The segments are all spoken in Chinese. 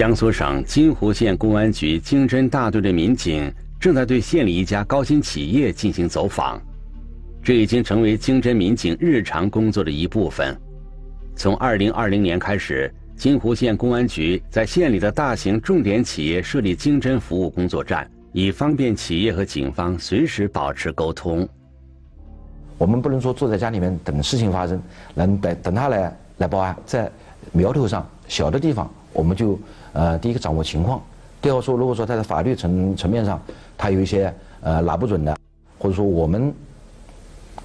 江苏省金湖县公安局经侦大队的民警正在对县里一家高新企业进行走访，这已经成为经侦民警日常工作的一部分。从二零二零年开始，金湖县公安局在县里的大型重点企业设立经侦服务工作站，以方便企业和警方随时保持沟通。我们不能说坐在家里面等事情发生，能等等他来来报案，在苗头上小的地方，我们就呃第一个掌握情况，第二说如果说他在法律层层面上他有一些呃拿不准的，或者说我们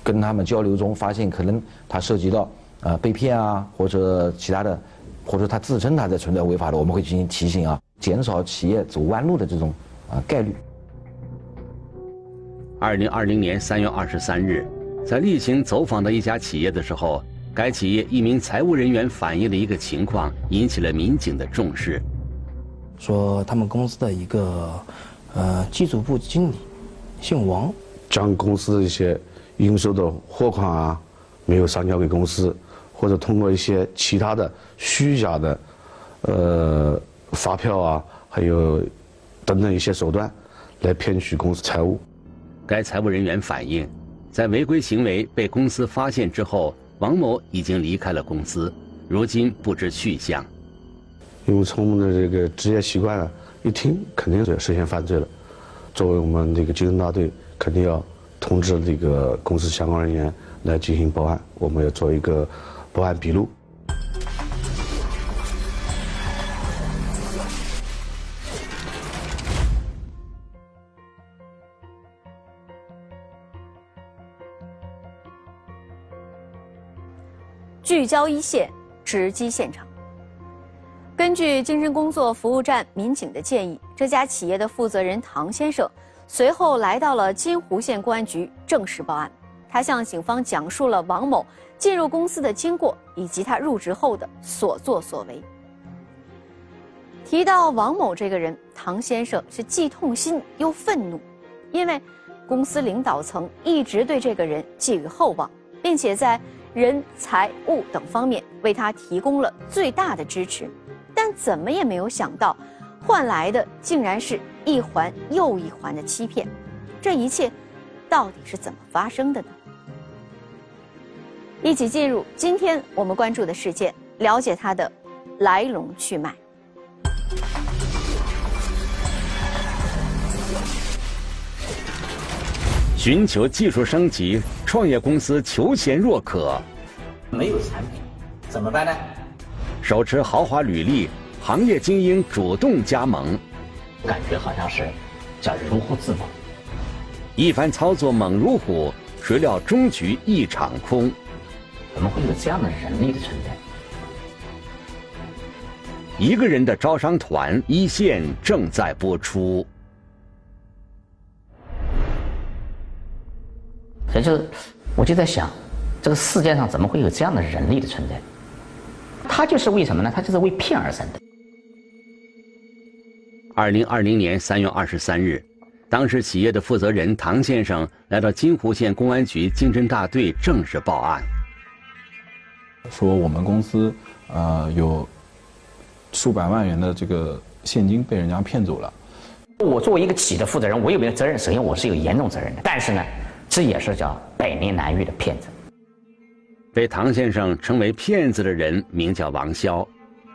跟他们交流中发现可能他涉及到呃被骗啊或者其他的，或者他自称他在存在违法的，我们会进行提醒啊，减少企业走弯路的这种啊概率。二零二零年三月二十三日。在例行走访的一家企业的时候，该企业一名财务人员反映的一个情况引起了民警的重视。说他们公司的一个呃技术部经理姓王，将公司的一些应收的货款啊没有上交给公司，或者通过一些其他的虚假的呃发票啊，还有等等一些手段来骗取公司财务。该财务人员反映。在违规行为被公司发现之后，王某已经离开了公司，如今不知去向。因为从我们的这个职业习惯啊，一听肯定是涉嫌犯罪了。作为我们这个经侦大队，肯定要通知这个公司相关人员来进行报案，我们要做一个报案笔录。聚焦一线，直击现场。根据精神工作服务站民警的建议，这家企业的负责人唐先生随后来到了金湖县公安局正式报案。他向警方讲述了王某进入公司的经过以及他入职后的所作所为。提到王某这个人，唐先生是既痛心又愤怒，因为公司领导层一直对这个人寄予厚望，并且在。人、财物等方面为他提供了最大的支持，但怎么也没有想到，换来的竟然是一环又一环的欺骗。这一切到底是怎么发生的呢？一起进入今天我们关注的事件，了解它的来龙去脉。寻求技术升级，创业公司求贤若渴。没有产品，怎么办呢？手持豪华履历，行业精英主动加盟。感觉好像是叫如虎自猛。一番操作猛如虎，谁料终局一场空。怎么会有这样的人力的存在？一个人的招商团一线正在播出。所以就，我就在想，这个世界上怎么会有这样的人力的存在？他就是为什么呢？他就是为骗而生的。二零二零年三月二十三日，当时企业的负责人唐先生来到金湖县公安局经侦大队正式报案，说我们公司呃有数百万元的这个现金被人家骗走了。我作为一个企业的负责人，我有没有责任？首先我是有严重责任的，但是呢。这也是叫百年难遇的骗子。被唐先生称为骗子的人名叫王潇，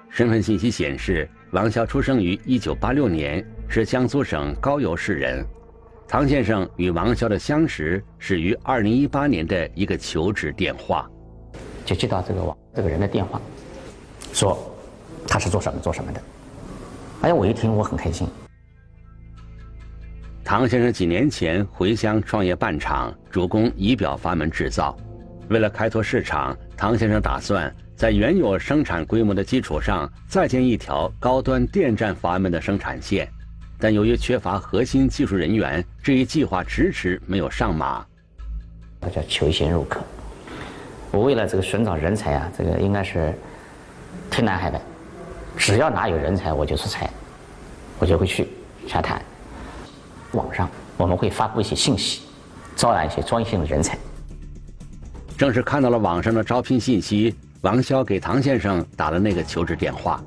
身份信息显示，王潇出生于一九八六年，是江苏省高邮市人。唐先生与王潇的相识始于二零一八年的一个求职电话，就接到这个王这个人的电话，说他是做什么做什么的。哎呀，我一听我很开心。唐先生几年前回乡创业办厂，主攻仪表阀门制造。为了开拓市场，唐先生打算在原有生产规模的基础上再建一条高端电站阀门的生产线。但由于缺乏核心技术人员，这一计划迟迟没有上马。那叫求贤若渴。我为了这个寻找人才啊，这个应该是天南海北，只要哪有人才，我就出差，我就会去洽谈。网上我们会发布一些信息，招揽一些专业性的人才。正是看到了网上的招聘信息，王潇给唐先生打了那个求职电话。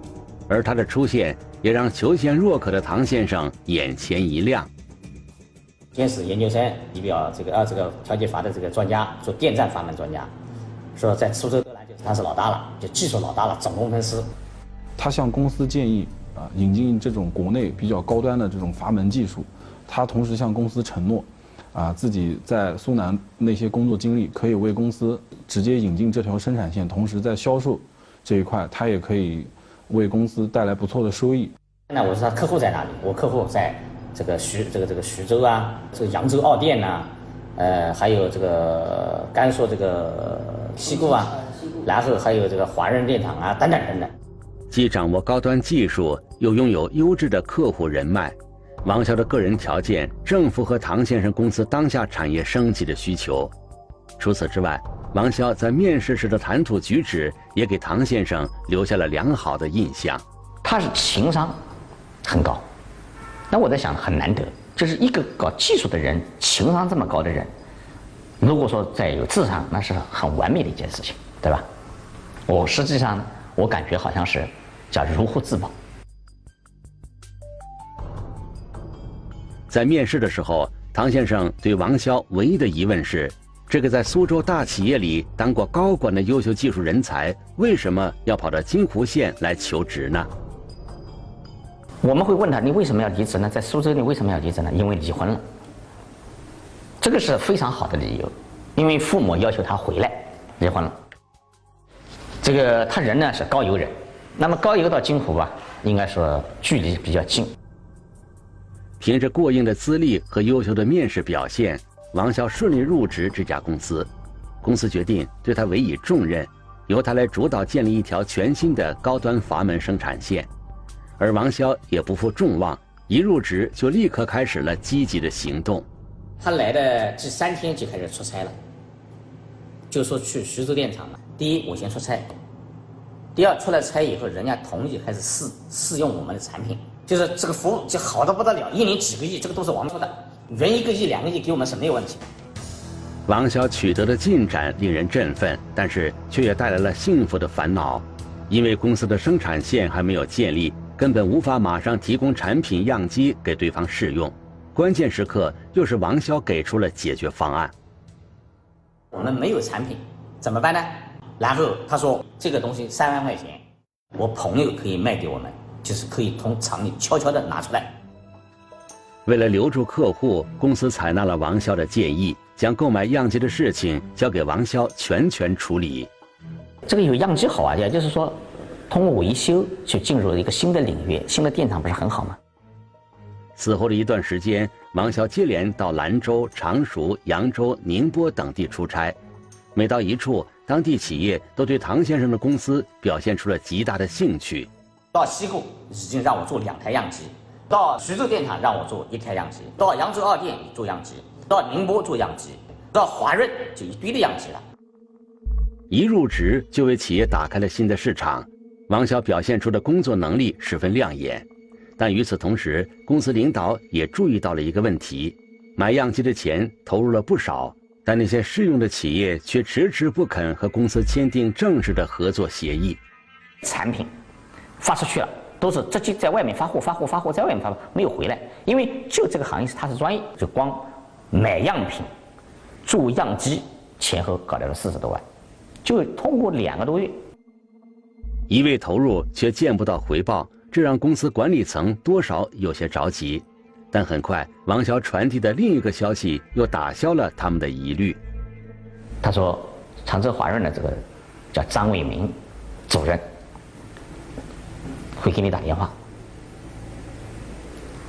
而他的出现也让求贤若渴的唐先生眼前一亮。电视研究生，仪表这个啊这个调节阀的这个专家，做电站阀门专家，说在苏州德兰就他是老大了，就技术老大了，总工程师。他向公司建议啊引进这种国内比较高端的这种阀门技术，他同时向公司承诺，啊自己在苏南那些工作经历可以为公司直接引进这条生产线，同时在销售这一块他也可以为公司带来不错的收益。那我说他客户在哪里？我客户在这个徐这个这个徐州啊，这个扬州奥电呐，呃还有这个甘肃这个西固啊，然后还有这个华润电厂啊等等等等。既掌握高端技术，又拥有优质的客户人脉，王潇的个人条件正符合唐先生公司当下产业升级的需求。除此之外，王潇在面试时的谈吐举止也给唐先生留下了良好的印象。他是情商很高，那我在想很难得，就是一个搞技术的人，情商这么高的人，如果说再有智商，那是很完美的一件事情，对吧？我实际上我感觉好像是。叫如获至宝。在面试的时候，唐先生对王潇唯一的疑问是：这个在苏州大企业里当过高管的优秀技术人才，为什么要跑到金湖县来求职呢？我们会问他：你为什么要离职呢？在苏州，你为什么要离职呢？因为离婚了。这个是非常好的理由，因为父母要求他回来，离婚了。这个他人呢是高邮人。那么高邮到金湖吧，应该说距离比较近。凭着过硬的资历和优秀的面试表现，王潇顺利入职这家公司。公司决定对他委以重任，由他来主导建立一条全新的高端阀门生产线。而王潇也不负众望，一入职就立刻开始了积极的行动。他来的第三天就开始出差了，就说去徐州电厂嘛。第一，我先出差。第二，出来差以后，人家同意开始试试用我们的产品，就是这个服务就好的不得了，一年几个亿，这个都是王说的，人一个亿、两个亿给我们是没有问题。王潇取得的进展令人振奋，但是却也带来了幸福的烦恼，因为公司的生产线还没有建立，根本无法马上提供产品样机给对方试用。关键时刻，又是王潇给出了解决方案。我们没有产品，怎么办呢？然后他说：“这个东西三万块钱，我朋友可以卖给我们，就是可以从厂里悄悄的拿出来。”为了留住客户，公司采纳了王潇的建议，将购买样机的事情交给王潇全权处理。这个有样机好啊，也就是说，通过维修就进入了一个新的领域，新的电厂不是很好吗？此后的一段时间，王潇接连到兰州、常熟、扬州、宁波等地出差，每到一处。当地企业都对唐先生的公司表现出了极大的兴趣。到西固已经让我做两台样机，到徐州电厂让我做一台样机，到扬州二电做样机，到宁波做样机，到华润就一堆的样机了。一入职就为企业打开了新的市场，王晓表现出的工作能力十分亮眼。但与此同时，公司领导也注意到了一个问题：买样机的钱投入了不少。但那些试用的企业却迟迟不肯和公司签订正式的合作协议。产品发出去了，都是直接在外面发货、发货、发货，在外面发，没有回来。因为就这个行业是他是专业，就光买样品、做样机前后搞掉了四十多万，就通过两个多月，一味投入却见不到回报，这让公司管理层多少有些着急。但很快，王潇传递的另一个消息又打消了他们的疑虑。他说：“常州华润的这个叫张伟明主任会给你打电话，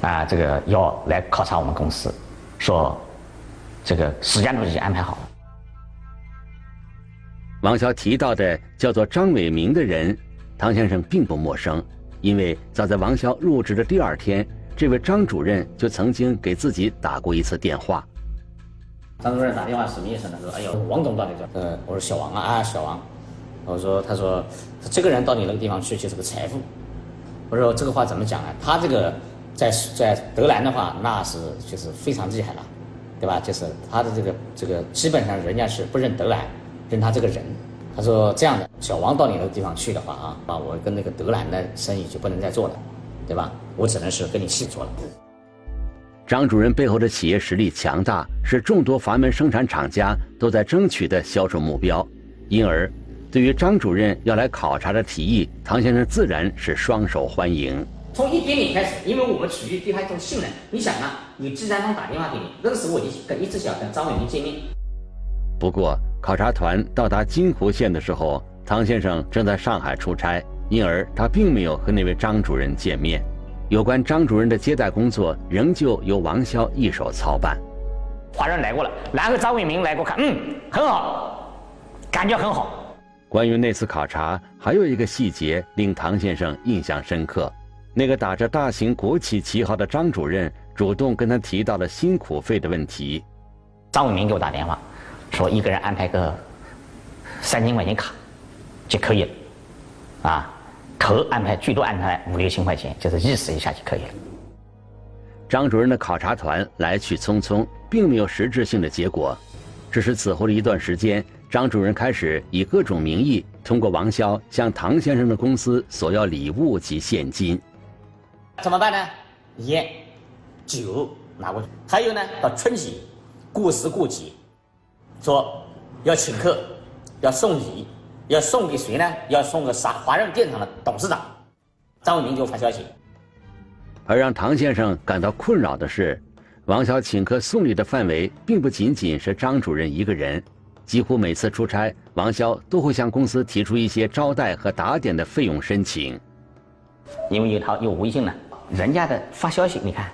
啊，这个要来考察我们公司，说这个时间都已经安排好了。”王潇提到的叫做张伟明的人，唐先生并不陌生，因为早在王潇入职的第二天。这位张主任就曾经给自己打过一次电话。张主任打电话什么意思呢？说：“哎呦，王总到底在？”呃，我说小王啊，啊，小王。我说：“他说，这个人到你那个地方去就是个财富。”我说：“这个话怎么讲呢？他这个在在德兰的话，那是就是非常厉害了，对吧？就是他的这个这个基本上人家是不认德兰，认他这个人。他说这样的，小王到你那个地方去的话啊，啊，我跟那个德兰的生意就不能再做了，对吧？我只能是跟你细说了。张主任背后的企业实力强大，是众多阀门生产厂家都在争取的销售目标，因而，对于张主任要来考察的提议，唐先生自然是双手欢迎。从一点点开始，因为我们处于对他一种信任。你想啊，你第三方打电话给你，那个时候我就跟一直想跟张伟民见面。不过，考察团到达金湖县的时候，唐先生正在上海出差，因而他并没有和那位张主任见面。有关张主任的接待工作，仍旧由王潇一手操办。华人来过了，然后张伟民来过看，嗯，很好，感觉很好。关于那次考察，还有一个细节令唐先生印象深刻：那个打着大型国企旗号的张主任，主动跟他提到了辛苦费的问题。张伟民给我打电话，说一个人安排个三千块钱卡就可以了，啊。可安排最多安排五六千块钱，就是意思一下就可以了。张主任的考察团来去匆匆，并没有实质性的结果。只是此后的一段时间，张主任开始以各种名义通过王潇向唐先生的公司索要礼物及现金。怎么办呢？烟、酒拿过去，还有呢，到春节过时过节，说要请客，要送礼。要送给谁呢？要送给啥？华润电厂的董事长张伟明给我发消息。而让唐先生感到困扰的是，王潇请客送礼的范围并不仅仅是张主任一个人，几乎每次出差，王潇都会向公司提出一些招待和打点的费用申请。因为有他有微信呢，人家的发消息，你看，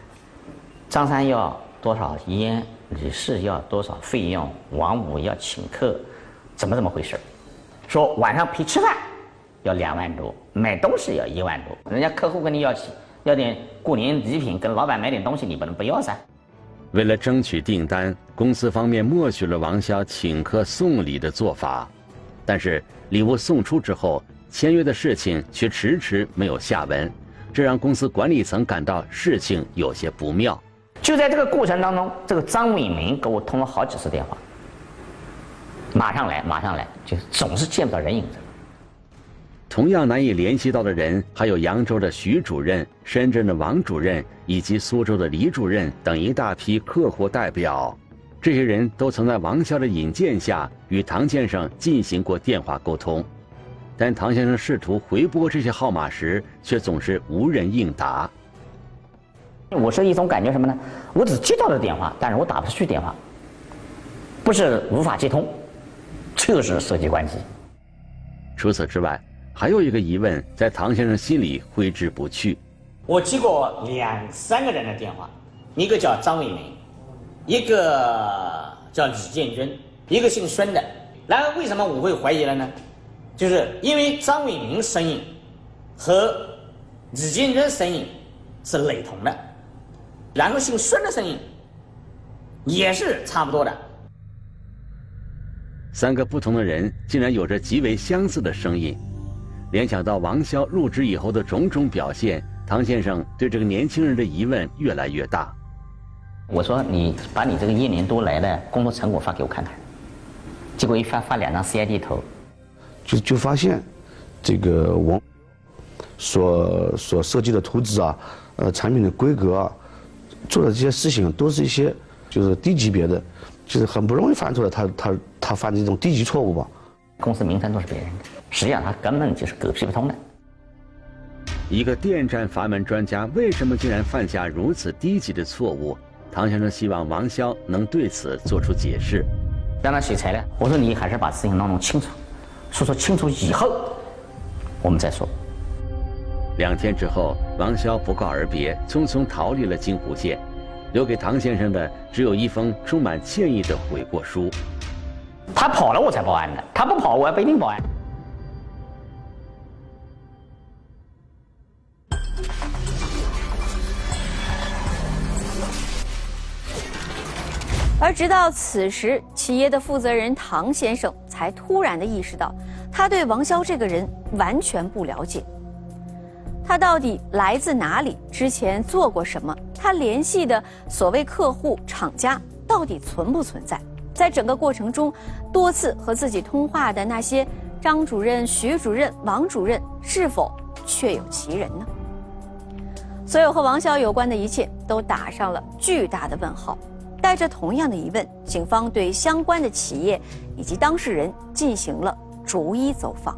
张三要多少烟，李四要多少费用，王五要请客，怎么怎么回事？说晚上陪吃饭要两万多，买东西要一万多，人家客户跟你要起要点过年礼品，跟老板买点东西，你不能不要噻。为了争取订单，公司方面默许了王潇请客送礼的做法，但是礼物送出之后，签约的事情却迟迟没有下文，这让公司管理层感到事情有些不妙。就在这个过程当中，这个张伟明给我通了好几次电话。马上来，马上来，就总是见不到人影子。同样难以联系到的人，还有扬州的徐主任、深圳的王主任以及苏州的李主任等一大批客户代表。这些人都曾在王潇的引荐下与唐先生进行过电话沟通，但唐先生试图回拨这些号码时，却总是无人应答。我是一种感觉什么呢？我只接到了电话，但是我打不出去电话，不是无法接通。就是设计关机。除此之外，还有一个疑问在唐先生心里挥之不去。我接过两三个人的电话，一个叫张伟民，一个叫李建军，一个姓孙的。然后为什么我会怀疑了呢？就是因为张伟民声音和李建军声音是雷同的，然后姓孙的声音也是差不多的。三个不同的人竟然有着极为相似的声音，联想到王潇入职以后的种种表现，唐先生对这个年轻人的疑问越来越大。我说：“你把你这个一年多来的工作成果发给我看看。”结果一发发两张 CID 图，就就发现，这个王所所设计的图纸啊，呃，产品的规格啊，做的这些事情都是一些就是低级别的。就是很不容易犯错的，他他他犯的这种低级错误吧？公司名称都是别人的，实际上他根本就是狗屁不通的。一个电站阀门专家为什么竟然犯下如此低级的错误？唐先生希望王潇能对此做出解释。让他写材料，我说你还是把事情弄弄清楚，说说清楚以后，我们再说。两天之后，王潇不告而别，匆匆逃离了金湖县。留给唐先生的只有一封充满歉意的悔过书。他跑了，我才报案的。他不跑，我还不一定报案。而直到此时，企业的负责人唐先生才突然的意识到，他对王潇这个人完全不了解。他到底来自哪里？之前做过什么？他联系的所谓客户、厂家到底存不存在？在整个过程中，多次和自己通话的那些张主任、徐主任、王主任是否确有其人呢？所有和王潇有关的一切都打上了巨大的问号。带着同样的疑问，警方对相关的企业以及当事人进行了逐一走访。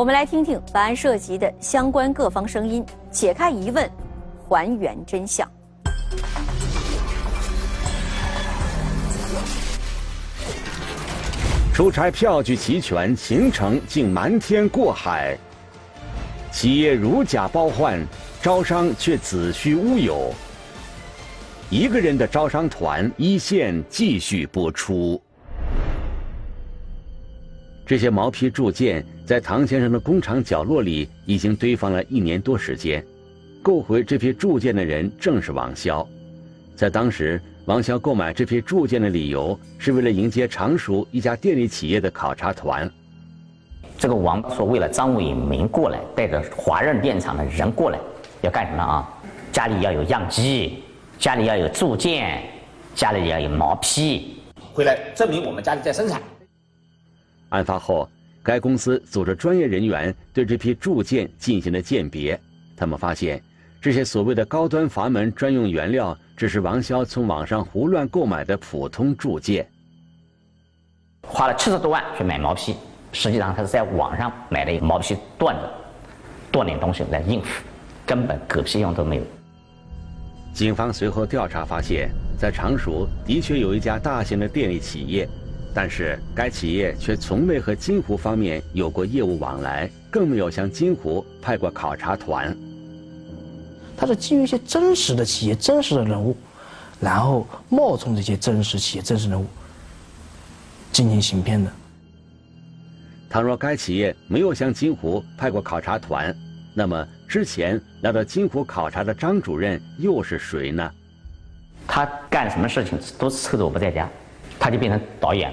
我们来听听本案涉及的相关各方声音，解开疑问，还原真相。出差票据齐全，行程竟瞒天过海。企业如假包换，招商却子虚乌有。一个人的招商团一线继续播出。这些毛坯铸件在唐先生的工厂角落里已经堆放了一年多时间，购回这批铸件的人正是王潇。在当时，王潇购买这批铸件的理由是为了迎接常熟一家电力企业的考察团。这个王说，为了张伟民过来，带着华润电厂的人过来，要干什么啊？家里要有样机，家里要有铸件，家里要有毛坯，回来证明我们家里在生产。案发后，该公司组织专业人员对这批铸件进行了鉴别。他们发现，这些所谓的高端阀门专用原料，只是王潇从网上胡乱购买的普通铸件。花了七十多万去买毛坯，实际上他是在网上买了一个毛坯段子，断点东西来应付，根本狗屁用都没有。警方随后调查发现，在常熟的确有一家大型的电力企业。但是该企业却从未和金湖方面有过业务往来，更没有向金湖派过考察团。他是基于一些真实的企业、真实的人物，然后冒充这些真实企业、真实人物进行行骗的。倘若该企业没有向金湖派过考察团，那么之前来到金湖考察的张主任又是谁呢？他干什么事情都是趁着我不在家。他就变成导演。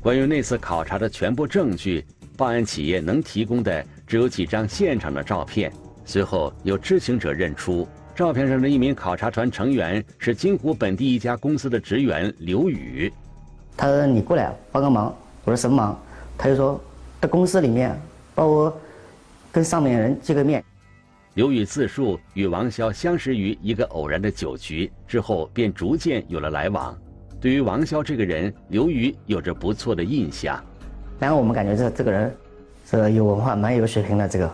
关于那次考察的全部证据，报案企业能提供的只有几张现场的照片。随后有知情者认出，照片上的一名考察团成员是金湖本地一家公司的职员刘宇。他说：“你过来帮个忙。”我说：“什么忙？”他就说：“在公司里面帮我跟上面人见个面。”刘宇自述与王潇相识于一个偶然的酒局，之后便逐渐有了来往。对于王潇这个人，刘宇有着不错的印象。然后我们感觉这这个人是有文化、蛮有水平的这个，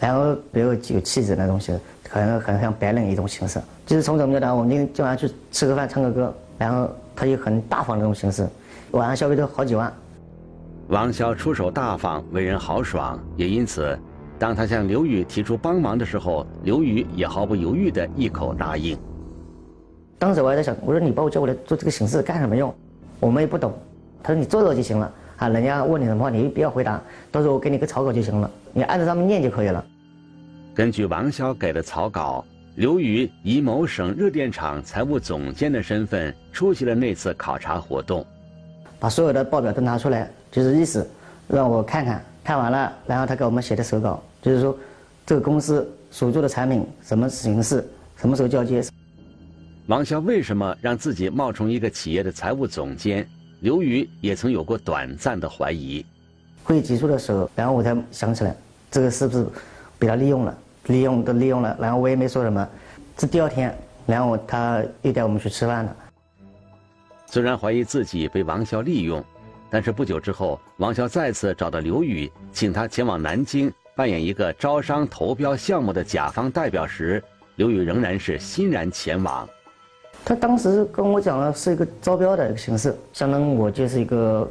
然后比较有气质那东西，可能很像白领一种形式。就是从怎么讲，我们今晚上去吃个饭、唱个歌，然后他就很大方的那种形式，晚上消费都好几万。王潇出手大方，为人豪爽，也因此，当他向刘宇提出帮忙的时候，刘宇也毫不犹豫地一口答应。当时我还在想，我说你把我叫过来做这个形式干什么用？我们也不懂。他说你做做就行了啊，人家问你什么话你不要回答，到时候我给你个草稿就行了，你按照上面念就可以了。根据王潇给的草稿，刘宇以某省热电厂财务总监的身份出席了那次考察活动，把所有的报表都拿出来，就是意思让我看看，看完了，然后他给我们写的手稿，就是说这个公司所做的产品什么形式，什么时候交接。王潇为什么让自己冒充一个企业的财务总监？刘宇也曾有过短暂的怀疑。会议结束的时候，然后我才想起来，这个是不是被他利用了？利用都利用了，然后我也没说什么。这第二天，然后他又带我们去吃饭了。虽然怀疑自己被王潇利用，但是不久之后，王潇再次找到刘宇，请他前往南京扮演一个招商投标项目的甲方代表时，刘宇仍然是欣然前往。他当时跟我讲了是一个招标的一个形式，相当于我就是一个，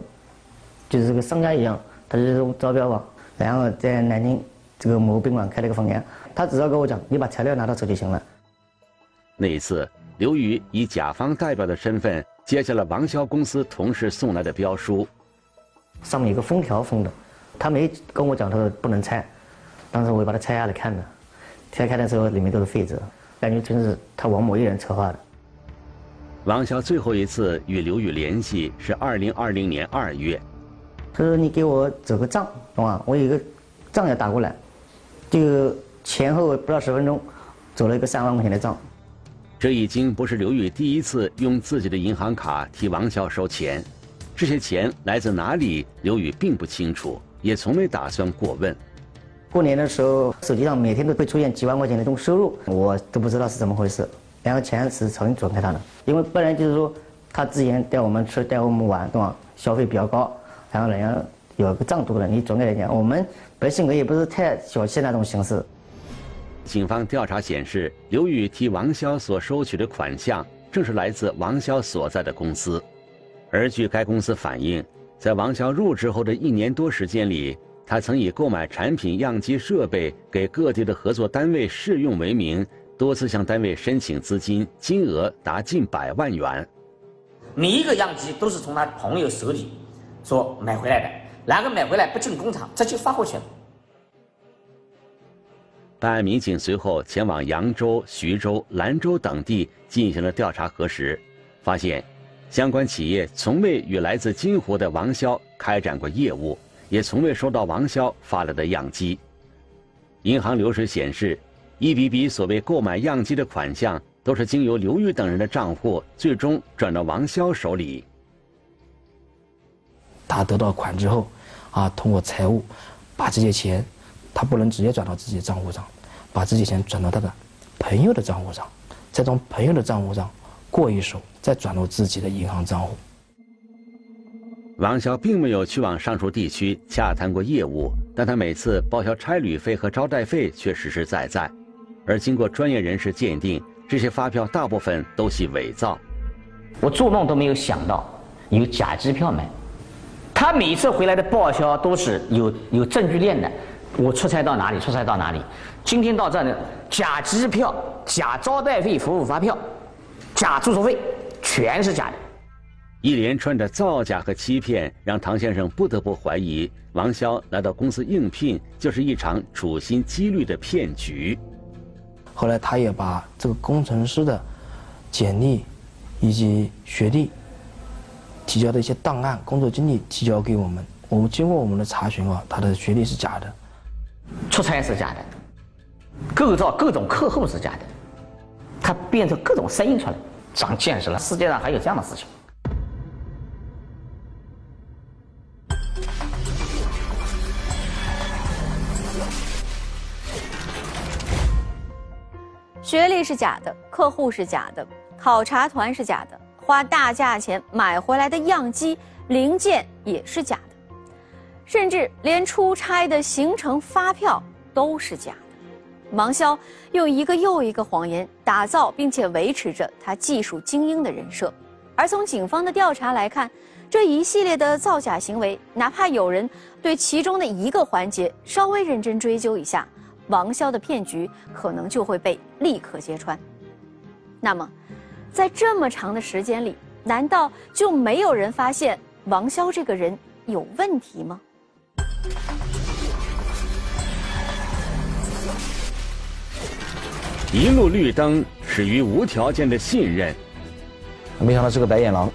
就是个商家一样，他就是招标吧。然后在南京这个某宾馆开了个房间，他只要跟我讲，你把材料拿到手就行了。那一次，刘宇以甲方代表的身份接下了王潇公司同事送来的标书，上面有个封条封的，他没跟我讲他说不能拆，当时我把它拆下来看的，拆开的时候里面都是废纸，感觉真是他王某一人策划的。王潇最后一次与刘宇联系是二零二零年二月。他说：“你给我走个账，懂吗？我有一个账要打过来，就前后不到十分钟，走了一个三万块钱的账。”这已经不是刘宇第一次用自己的银行卡替王潇收钱。这些钱来自哪里，刘宇并不清楚，也从没打算过问。过年的时候，手机上每天都会出现几万块钱的这种收入，我都不知道是怎么回事。然后钱是从转给他的，因为不然就是说他之前带我们吃、带我们玩，对吧？消费比较高，然后人家有个账多的，你转给人家，我们本性格也不是太小气那种形式。警方调查显示，刘宇替王潇所收取的款项，正是来自王潇所在的公司。而据该公司反映，在王潇入职后的一年多时间里，他曾以购买产品样机设备给各地的合作单位试用为名，多次向单位申请资金，金额达近百万元。每一个样机都是从他朋友手里说买回来的，然后买回来不进工厂，直接发货去了。办案民警随后前往扬州、徐州、兰州等地进行了调查核实，发现。相关企业从未与来自金湖的王潇开展过业务，也从未收到王潇发来的样机。银行流水显示，一笔笔所谓购买样机的款项，都是经由刘玉等人的账户最终转到王潇手里。他得到款之后，啊，通过财务把这些钱，他不能直接转到自己的账户上，把这些钱转到他的朋友的账户上，再从朋友的账户上过一手。再转入自己的银行账户。王潇并没有去往上述地区洽谈过业务，但他每次报销差旅费和招待费却实实在在。而经过专业人士鉴定，这些发票大部分都系伪造。我做梦都没有想到有假机票买。他每次回来的报销都是有有证据链的。我出差到哪里，出差到哪里。今天到这呢，假机票、假招待费、服务发票、假住宿费。全是假的，一连串的造假和欺骗，让唐先生不得不怀疑王潇来到公司应聘就是一场处心积虑的骗局。后来，他也把这个工程师的简历以及学历提交的一些档案、工作经历提交给我们。我们经过我们的查询啊，他的学历是假的，出差是假的，构造各种客户是假的，他变成各种声音出来。长见识了，世界上还有这样的事情。学历是假的，客户是假的，考察团是假的，花大价钱买回来的样机零件也是假的，甚至连出差的行程发票都是假的。王潇用一个又一个谎言打造并且维持着他技术精英的人设，而从警方的调查来看，这一系列的造假行为，哪怕有人对其中的一个环节稍微认真追究一下，王潇的骗局可能就会被立刻揭穿。那么，在这么长的时间里，难道就没有人发现王潇这个人有问题吗？一路绿灯始于无条件的信任，没想到是个白眼狼。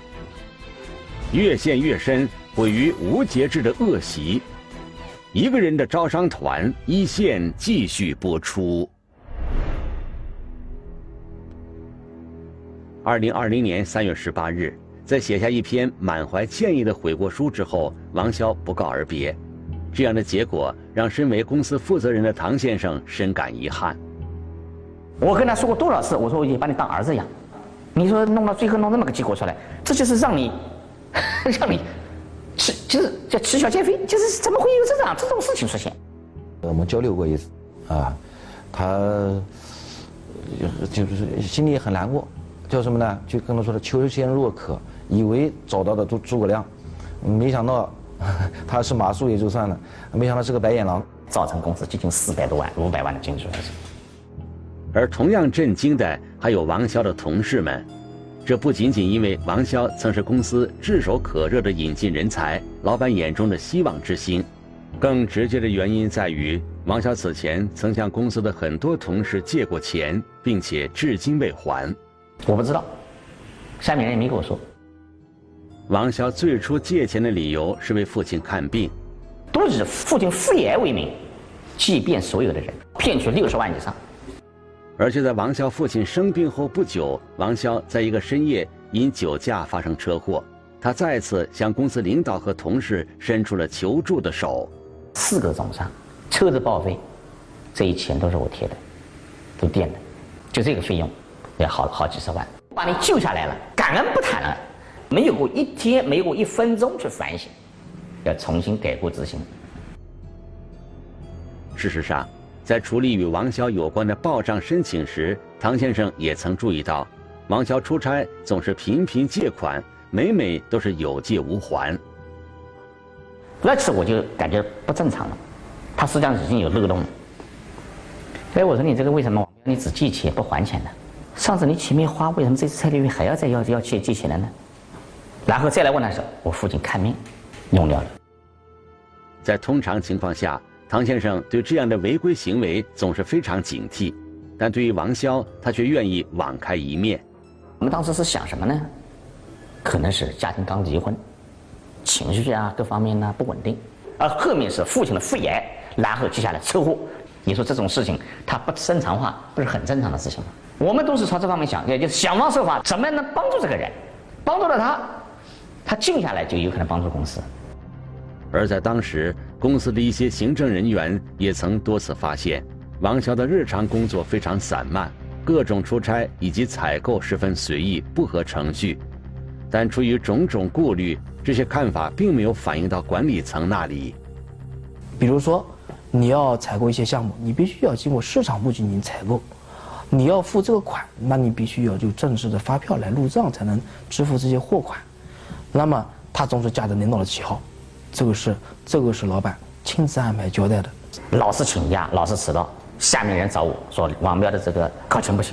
越陷越深，毁于无节制的恶习。一个人的招商团一线继续播出。二零二零年三月十八日，在写下一篇满怀歉意的悔过书之后，王潇不告而别。这样的结果让身为公司负责人的唐先生深感遗憾。我跟他说过多少次，我说我已经把你当儿子养，你说弄到最后弄那么个结果出来，这就是让你，让你，吃就是叫啼笑皆非，就是怎么会有这种这种事情出现？我们交流过一次，啊，他就是心里很难过，叫什么呢？就跟他说的求贤若渴，以为找到的诸诸葛亮，没想到 他是马谡也就算了，没想到是个白眼狼，造成公司接近四百多万、五百万的经济损失。而同样震惊的还有王潇的同事们，这不仅仅因为王潇曾是公司炙手可热的引进人才，老板眼中的希望之星，更直接的原因在于王潇此前曾向公司的很多同事借过钱，并且至今未还。我不知道，下面人也没跟我说。王潇最初借钱的理由是为父亲看病，都以父亲肺癌为名，借遍所有的人，骗取六十万以上。而就在王潇父亲生病后不久，王潇在一个深夜因酒驾发生车祸，他再次向公司领导和同事伸出了求助的手。四个重伤，车子报废，这一钱都是我贴的，都垫的，就这个费用，要好好几十万，把你救下来了，感恩不谈了，没有过一天，没有过一分钟去反省，要重新改过自新。事实上，在处理与王潇有关的报账申请时，唐先生也曾注意到，王潇出差总是频频借款，每每都是有借无还。那次我就感觉不正常了，他实际上已经有漏洞了。哎，我说你这个为什么你只借钱不还钱呢？上次你前面花，为什么这次蔡丽云还要再要要借借钱了呢？然后再来问他说，我父亲看病用掉了。在通常情况下，唐先生对这样的违规行为总是非常警惕，但对于王潇，他却愿意网开一面。我们当时是想什么呢？可能是家庭刚离婚，情绪啊各方面呢不稳定，而后面是父亲的肺炎，然后接下来车祸。你说这种事情他不正常化，不是很正常的事情吗？我们都是朝这方面想，也就是想方设法，怎么样能帮助这个人，帮助了他，他静下来就有可能帮助公司。而在当时，公司的一些行政人员也曾多次发现，王潇的日常工作非常散漫，各种出差以及采购十分随意，不合程序。但出于种种顾虑，这些看法并没有反映到管理层那里。比如说，你要采购一些项目，你必须要经过市场部进行采购，你要付这个款，那你必须要就正式的发票来入账，才能支付这些货款。那么他总是夹着领导的旗号。这个是这个是老板亲自安排交代的，老是请假，老是迟到。下面人找我说王彪的这个课程不行，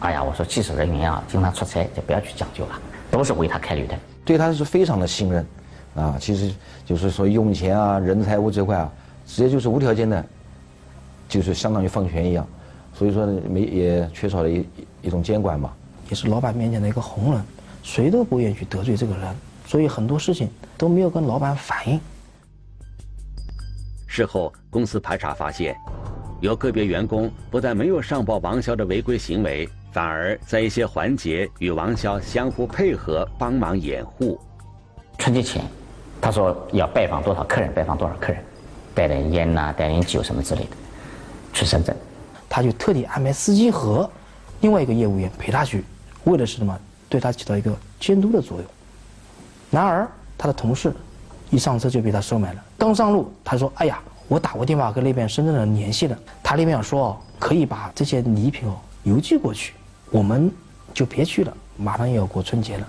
哎呀，我说技术人员啊，经常出差就不要去讲究了，都是为他开绿灯。对他是非常的信任，啊，其实就是说用钱啊、人财物这块啊，直接就是无条件的，就是相当于放权一样。所以说没也缺少了一一种监管嘛，也是老板面前的一个红人，谁都不愿意去得罪这个人。所以很多事情都没有跟老板反映。事后，公司排查发现，有个别员工不但没有上报王潇的违规行为，反而在一些环节与王潇相互配合，帮忙掩护。春节前，他说要拜访多少客人，拜访多少客人，带点烟呐，带点酒什么之类的，去深圳，他就特地安排司机和另外一个业务员陪他去，为的是什么？对他起到一个监督的作用。然而，他的同事一上车就被他收买了。刚上路，他说：“哎呀，我打过电话跟那边深圳的人联系了，他那边说可以把这些礼品哦邮寄过去，我们就别去了，马上又要过春节了。”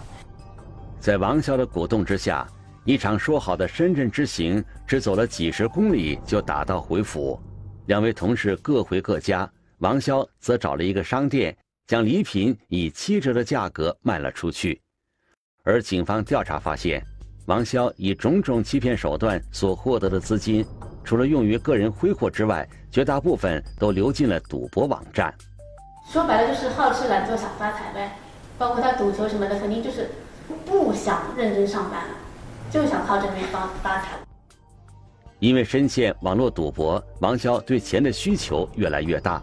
在王潇的鼓动之下，一场说好的深圳之行只走了几十公里就打道回府，两位同事各回各家，王潇则找了一个商店，将礼品以七折的价格卖了出去。而警方调查发现，王潇以种种欺骗手段所获得的资金，除了用于个人挥霍之外，绝大部分都流进了赌博网站。说白了就是好吃懒做想发财呗，包括他赌球什么的，肯定就是不想认真上班了，就想靠这边发发财。因为深陷网络赌博，王潇对钱的需求越来越大。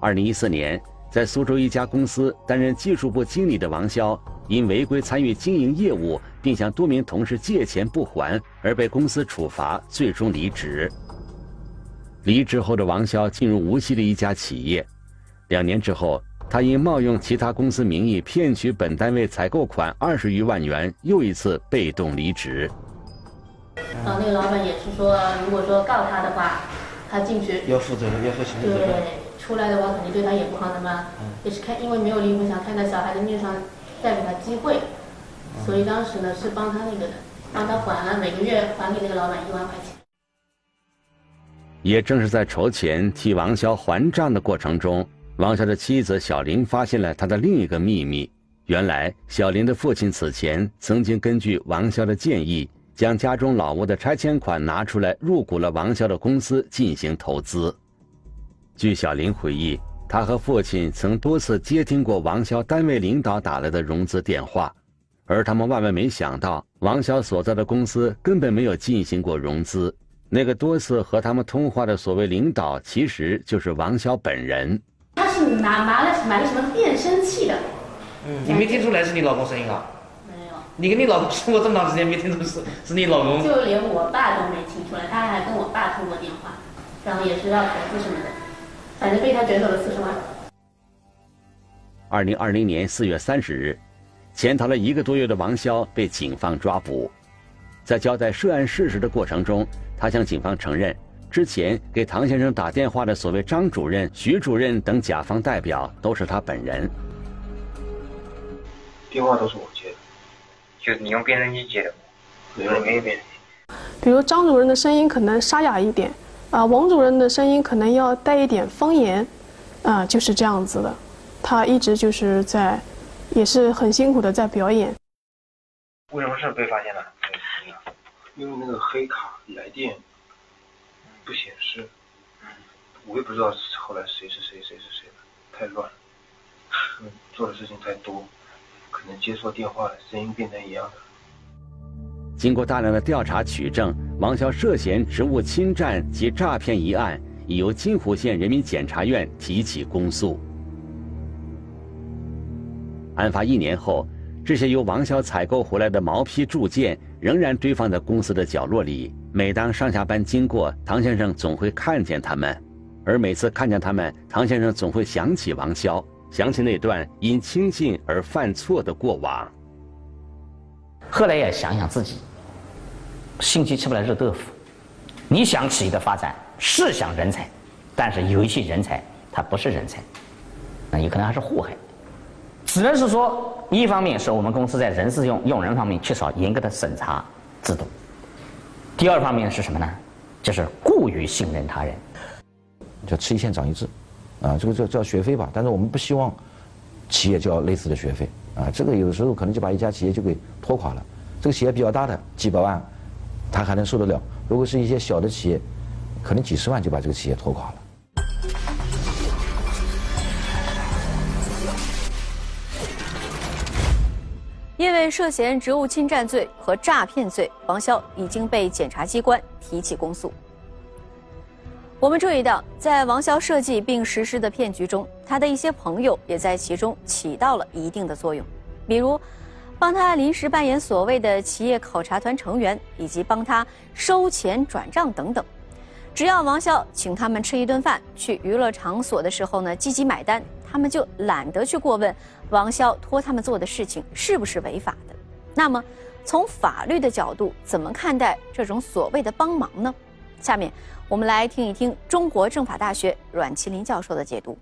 二零一四年，在苏州一家公司担任技术部经理的王潇。因违规参与经营业务，并向多名同事借钱不还，而被公司处罚，最终离职。离职后的王潇进入无锡的一家企业，两年之后，他因冒用其他公司名义骗取本单位采购款二十余万元，又一次被动离职。然后那个老板也是说，如果说告他的话，他进去要负责任，要负刑事责任。对，出来的话肯定对他也不好的嘛。也是看，因为没有离婚，想看在小孩的面上。再给他机会，所以当时呢是帮他那个的，帮他还了每个月还给那个老板一万块钱。也正是在筹钱替王潇还账的过程中，王潇的妻子小林发现了他的另一个秘密。原来，小林的父亲此前曾经根据王潇的建议，将家中老屋的拆迁款拿出来入股了王潇的公司进行投资。据小林回忆。他和父亲曾多次接听过王潇单位领导打来的融资电话，而他们万万没想到，王潇所在的公司根本没有进行过融资。那个多次和他们通话的所谓领导，其实就是王潇本人。他是拿拿了买了什么变声器的？嗯，你没听出来是你老公声音啊？没有。你跟你老公生活这么长时间没听出是是你老公？就连我爸都没听出来，他还跟我爸通过电话，然后也是要投资什么的，反正被他卷走了四十万。二零二零年四月三十日，潜逃了一个多月的王潇被警方抓捕。在交代涉案事实的过程中，他向警方承认，之前给唐先生打电话的所谓张主任、徐主任等甲方代表都是他本人。电话都是我接的，就是你用变声器接的，没有没有变声器。比如张主任的声音可能沙哑一点，啊，王主任的声音可能要带一点方言，啊，就是这样子的。他一直就是在，也是很辛苦的在表演。为什么是被发现了？因为那个黑卡来电不显示，我也不知道后来谁是谁谁是谁了，太乱了。嗯，做的事情太多，可能接错电话了，声音变成一样的。经过大量的调查取证，王潇涉嫌职务侵占及诈骗一案，已由金湖县人民检察院提起公诉。案发一年后，这些由王潇采购回来的毛坯铸件仍然堆放在公司的角落里。每当上下班经过，唐先生总会看见他们，而每次看见他们，唐先生总会想起王潇，想起那段因轻信而犯错的过往。后来也想想自己，心急吃不来热豆腐。你想企业的发展是想人才，但是有一些人才他不是人才，那有可能还是祸害。只能是说，一方面是我们公司在人事用用人方面缺少严格的审查制度；第二方面是什么呢？就是过于信任他人。叫吃一堑长一智，啊，这个叫叫学费吧。但是我们不希望企业交类似的学费，啊，这个有时候可能就把一家企业就给拖垮了。这个企业比较大的几百万，他还能受得了；如果是一些小的企业，可能几十万就把这个企业拖垮了。因为涉嫌职务侵占罪和诈骗罪，王潇已经被检察机关提起公诉。我们注意到，在王潇设计并实施的骗局中，他的一些朋友也在其中起到了一定的作用，比如帮他临时扮演所谓的企业考察团成员，以及帮他收钱转账等等。只要王潇请他们吃一顿饭、去娱乐场所的时候呢，积极买单，他们就懒得去过问。王潇托他们做的事情是不是违法的？那么，从法律的角度，怎么看待这种所谓的帮忙呢？下面我们来听一听中国政法大学阮麒麟教授的解读。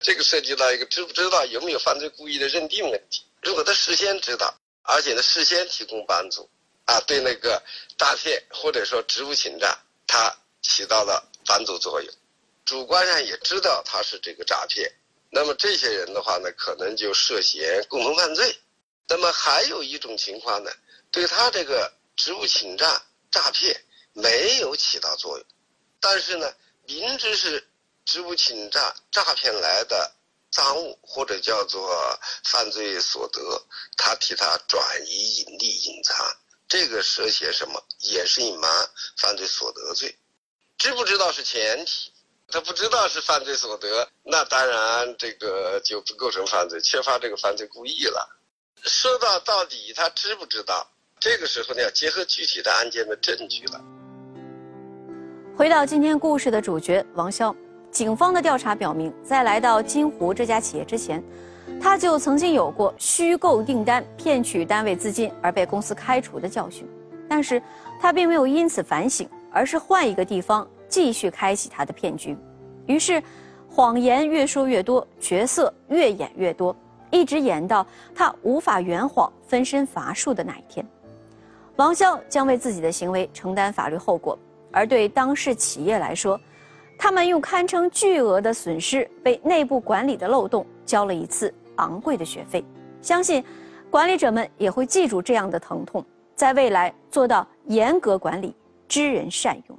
这个涉及到一个知不知道有没有犯罪故意的认定问题。如果他事先知道，而且呢事先提供帮助，啊，对那个诈骗或者说职务侵占，他起到了帮助作用。主观上也知道他是这个诈骗。那么这些人的话呢，可能就涉嫌共同犯罪。那么还有一种情况呢，对他这个职务侵占、诈骗没有起到作用，但是呢，明知是职务侵占、诈骗来的赃物或者叫做犯罪所得，他替他转移、隐匿、隐藏，这个涉嫌什么？也是隐瞒犯罪所得罪。知不知道是前提。他不知道是犯罪所得，那当然这个就不构成犯罪，缺乏这个犯罪故意了。说到到底，他知不知道？这个时候呢，要结合具体的案件的证据了。回到今天故事的主角王潇，警方的调查表明，在来到金湖这家企业之前，他就曾经有过虚构订单、骗取单位资金而被公司开除的教训。但是，他并没有因此反省，而是换一个地方。继续开启他的骗局，于是谎言越说越多，角色越演越多，一直演到他无法圆谎、分身乏术的那一天。王潇将为自己的行为承担法律后果，而对当事企业来说，他们用堪称巨额的损失为内部管理的漏洞交了一次昂贵的学费。相信管理者们也会记住这样的疼痛，在未来做到严格管理、知人善用。